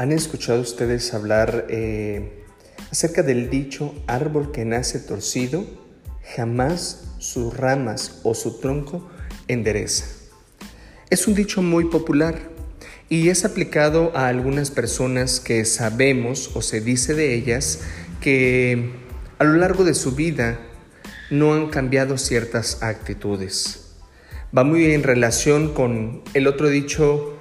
¿Han escuchado ustedes hablar eh, acerca del dicho árbol que nace torcido, jamás sus ramas o su tronco endereza? Es un dicho muy popular y es aplicado a algunas personas que sabemos o se dice de ellas que a lo largo de su vida no han cambiado ciertas actitudes. Va muy en relación con el otro dicho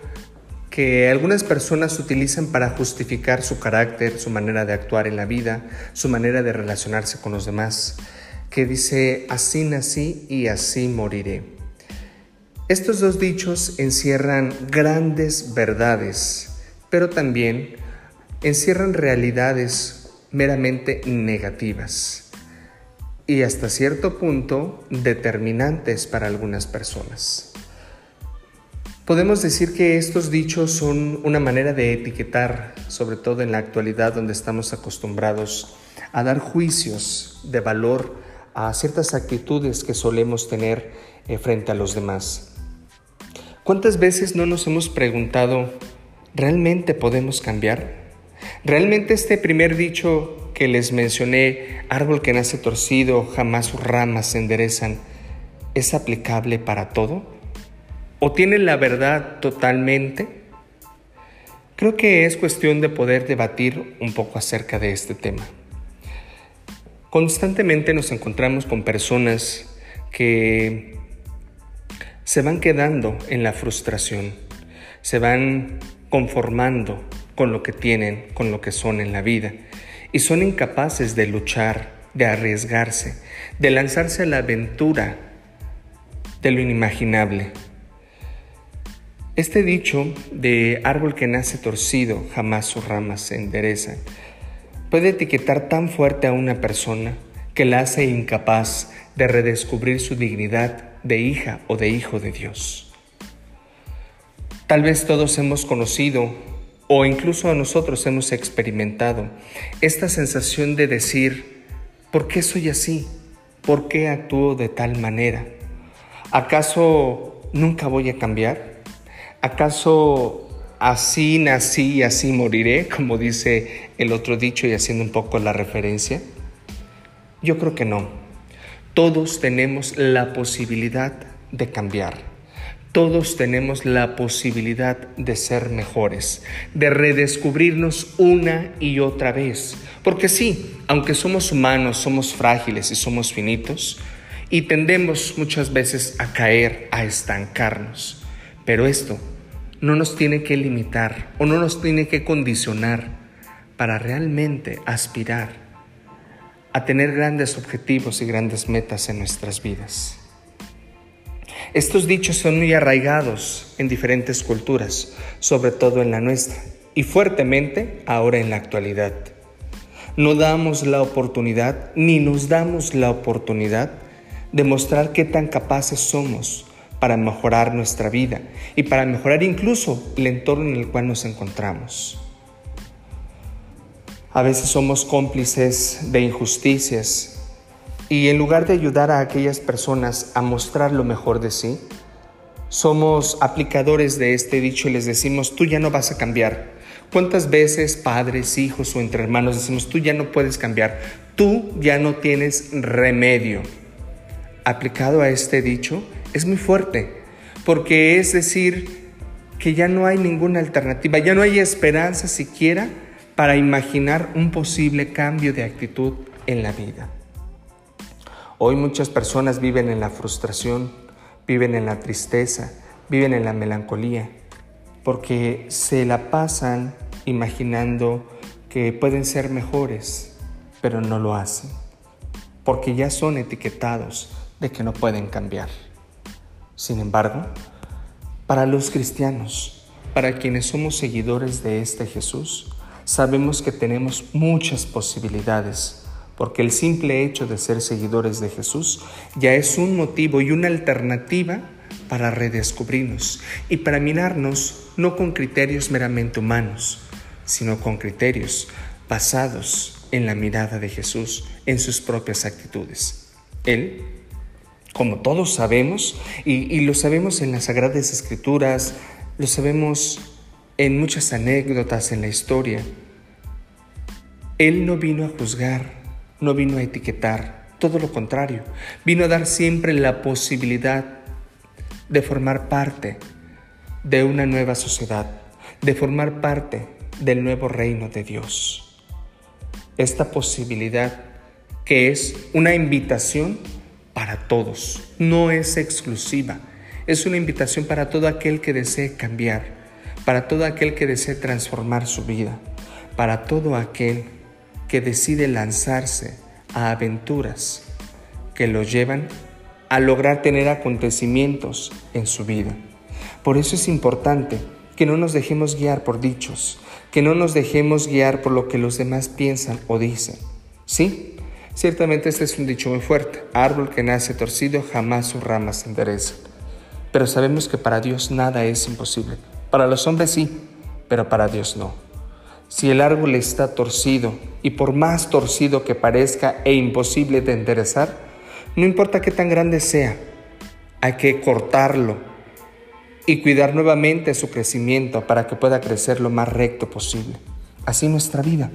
que algunas personas utilizan para justificar su carácter, su manera de actuar en la vida, su manera de relacionarse con los demás, que dice, así nací y así moriré. Estos dos dichos encierran grandes verdades, pero también encierran realidades meramente negativas y hasta cierto punto determinantes para algunas personas. Podemos decir que estos dichos son una manera de etiquetar, sobre todo en la actualidad donde estamos acostumbrados a dar juicios de valor a ciertas actitudes que solemos tener eh, frente a los demás. ¿Cuántas veces no nos hemos preguntado, ¿realmente podemos cambiar? ¿Realmente este primer dicho que les mencioné, árbol que nace torcido, jamás sus ramas se enderezan, es aplicable para todo? O tienen la verdad totalmente? Creo que es cuestión de poder debatir un poco acerca de este tema. Constantemente nos encontramos con personas que se van quedando en la frustración, se van conformando con lo que tienen, con lo que son en la vida, y son incapaces de luchar, de arriesgarse, de lanzarse a la aventura de lo inimaginable. Este dicho de árbol que nace torcido, jamás sus ramas se enderezan, puede etiquetar tan fuerte a una persona que la hace incapaz de redescubrir su dignidad de hija o de hijo de Dios. Tal vez todos hemos conocido o incluso a nosotros hemos experimentado esta sensación de decir, ¿por qué soy así? ¿Por qué actúo de tal manera? ¿Acaso nunca voy a cambiar? ¿Acaso así nací y así moriré, como dice el otro dicho y haciendo un poco la referencia? Yo creo que no. Todos tenemos la posibilidad de cambiar. Todos tenemos la posibilidad de ser mejores, de redescubrirnos una y otra vez. Porque sí, aunque somos humanos, somos frágiles y somos finitos, y tendemos muchas veces a caer, a estancarnos. Pero esto no nos tiene que limitar o no nos tiene que condicionar para realmente aspirar a tener grandes objetivos y grandes metas en nuestras vidas. Estos dichos son muy arraigados en diferentes culturas, sobre todo en la nuestra, y fuertemente ahora en la actualidad. No damos la oportunidad, ni nos damos la oportunidad de mostrar qué tan capaces somos para mejorar nuestra vida y para mejorar incluso el entorno en el cual nos encontramos. A veces somos cómplices de injusticias y en lugar de ayudar a aquellas personas a mostrar lo mejor de sí, somos aplicadores de este dicho y les decimos, tú ya no vas a cambiar. ¿Cuántas veces padres, hijos o entre hermanos decimos, tú ya no puedes cambiar, tú ya no tienes remedio? Aplicado a este dicho, es muy fuerte, porque es decir que ya no hay ninguna alternativa, ya no hay esperanza siquiera para imaginar un posible cambio de actitud en la vida. Hoy muchas personas viven en la frustración, viven en la tristeza, viven en la melancolía, porque se la pasan imaginando que pueden ser mejores, pero no lo hacen, porque ya son etiquetados de que no pueden cambiar. Sin embargo, para los cristianos, para quienes somos seguidores de este Jesús, sabemos que tenemos muchas posibilidades, porque el simple hecho de ser seguidores de Jesús ya es un motivo y una alternativa para redescubrirnos y para mirarnos no con criterios meramente humanos, sino con criterios basados en la mirada de Jesús, en sus propias actitudes. Él como todos sabemos, y, lo sabemos en las Sagradas Escrituras, lo sabemos en muchas anécdotas en la historia, Él no vino a juzgar, no vino a etiquetar, todo lo contrario, vino a dar siempre la posibilidad de formar parte de una nueva sociedad, de formar parte del nuevo reino de Dios. Esta posibilidad que es una invitación para todos, no es exclusiva, es una invitación para todo aquel que desee cambiar, para todo aquel que desee transformar su vida, para todo aquel que decide lanzarse a aventuras que lo llevan a lograr tener acontecimientos en su vida. Por eso es importante que no nos dejemos guiar por dichos, que no nos dejemos guiar por lo que los demás piensan o dicen. ¿Sí? Ciertamente este es un dicho muy fuerte. Árbol que nace torcido jamás sus ramas se enderezan. Pero sabemos que para Dios nada es imposible. Para los hombres sí, pero para Dios no. Si el árbol está torcido, y por más torcido que parezca e imposible de enderezar, no importa qué tan grande sea, hay que cortarlo y cuidar nuevamente su crecimiento para que pueda crecer lo más recto posible. Así nuestra vida.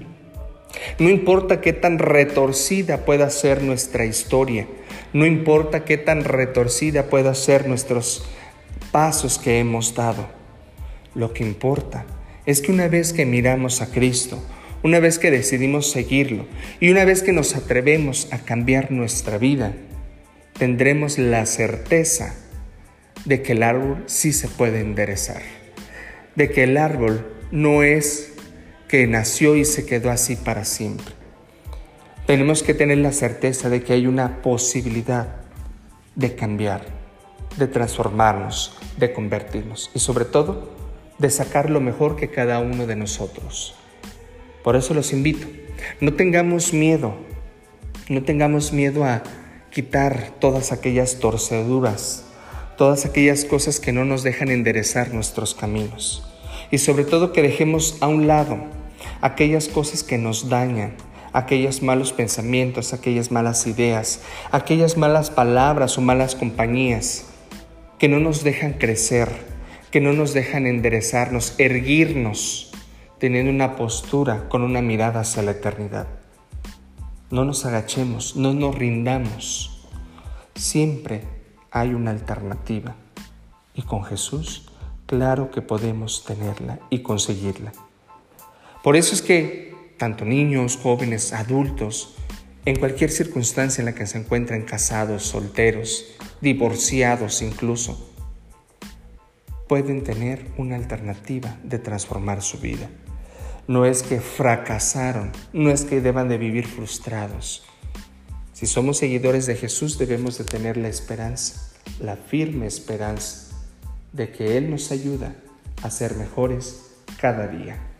No importa qué tan retorcida pueda ser nuestra historia, no importa qué tan retorcida pueda ser nuestros pasos que hemos dado. Lo que importa es que una vez que miramos a Cristo, una vez que decidimos seguirlo y una vez que nos atrevemos a cambiar nuestra vida, tendremos la certeza de que el árbol sí se puede enderezar, de que el árbol no es que nació y se quedó así para siempre. Tenemos que tener la certeza de que hay una posibilidad de cambiar, de transformarnos, de convertirnos y sobre todo de sacar lo mejor que cada uno de nosotros. Por eso los invito, no tengamos miedo, no tengamos miedo a quitar todas aquellas torceduras todas aquellas cosas que no nos dejan enderezar nuestros caminos. Y sobre todo que dejemos a un lado aquellas cosas que nos dañan, aquellos malos pensamientos, aquellas malas ideas, aquellas malas palabras o malas compañías que no nos dejan crecer, que no nos dejan enderezarnos, erguirnos, teniendo una postura con una mirada hacia la eternidad. No nos agachemos, no nos rindamos. Siempre hay una alternativa. Y con Jesús, claro que podemos tenerla y conseguirla. Por eso es que tanto niños, jóvenes, adultos, en cualquier circunstancia en la que se encuentren casados, solteros, divorciados incluso, pueden tener una alternativa de transformar su vida. No es que fracasaron, no es que deban de vivir frustrados, si somos seguidores de Jesús debemos de tener la esperanza, la firme esperanza de que Él nos ayuda a ser mejores cada día.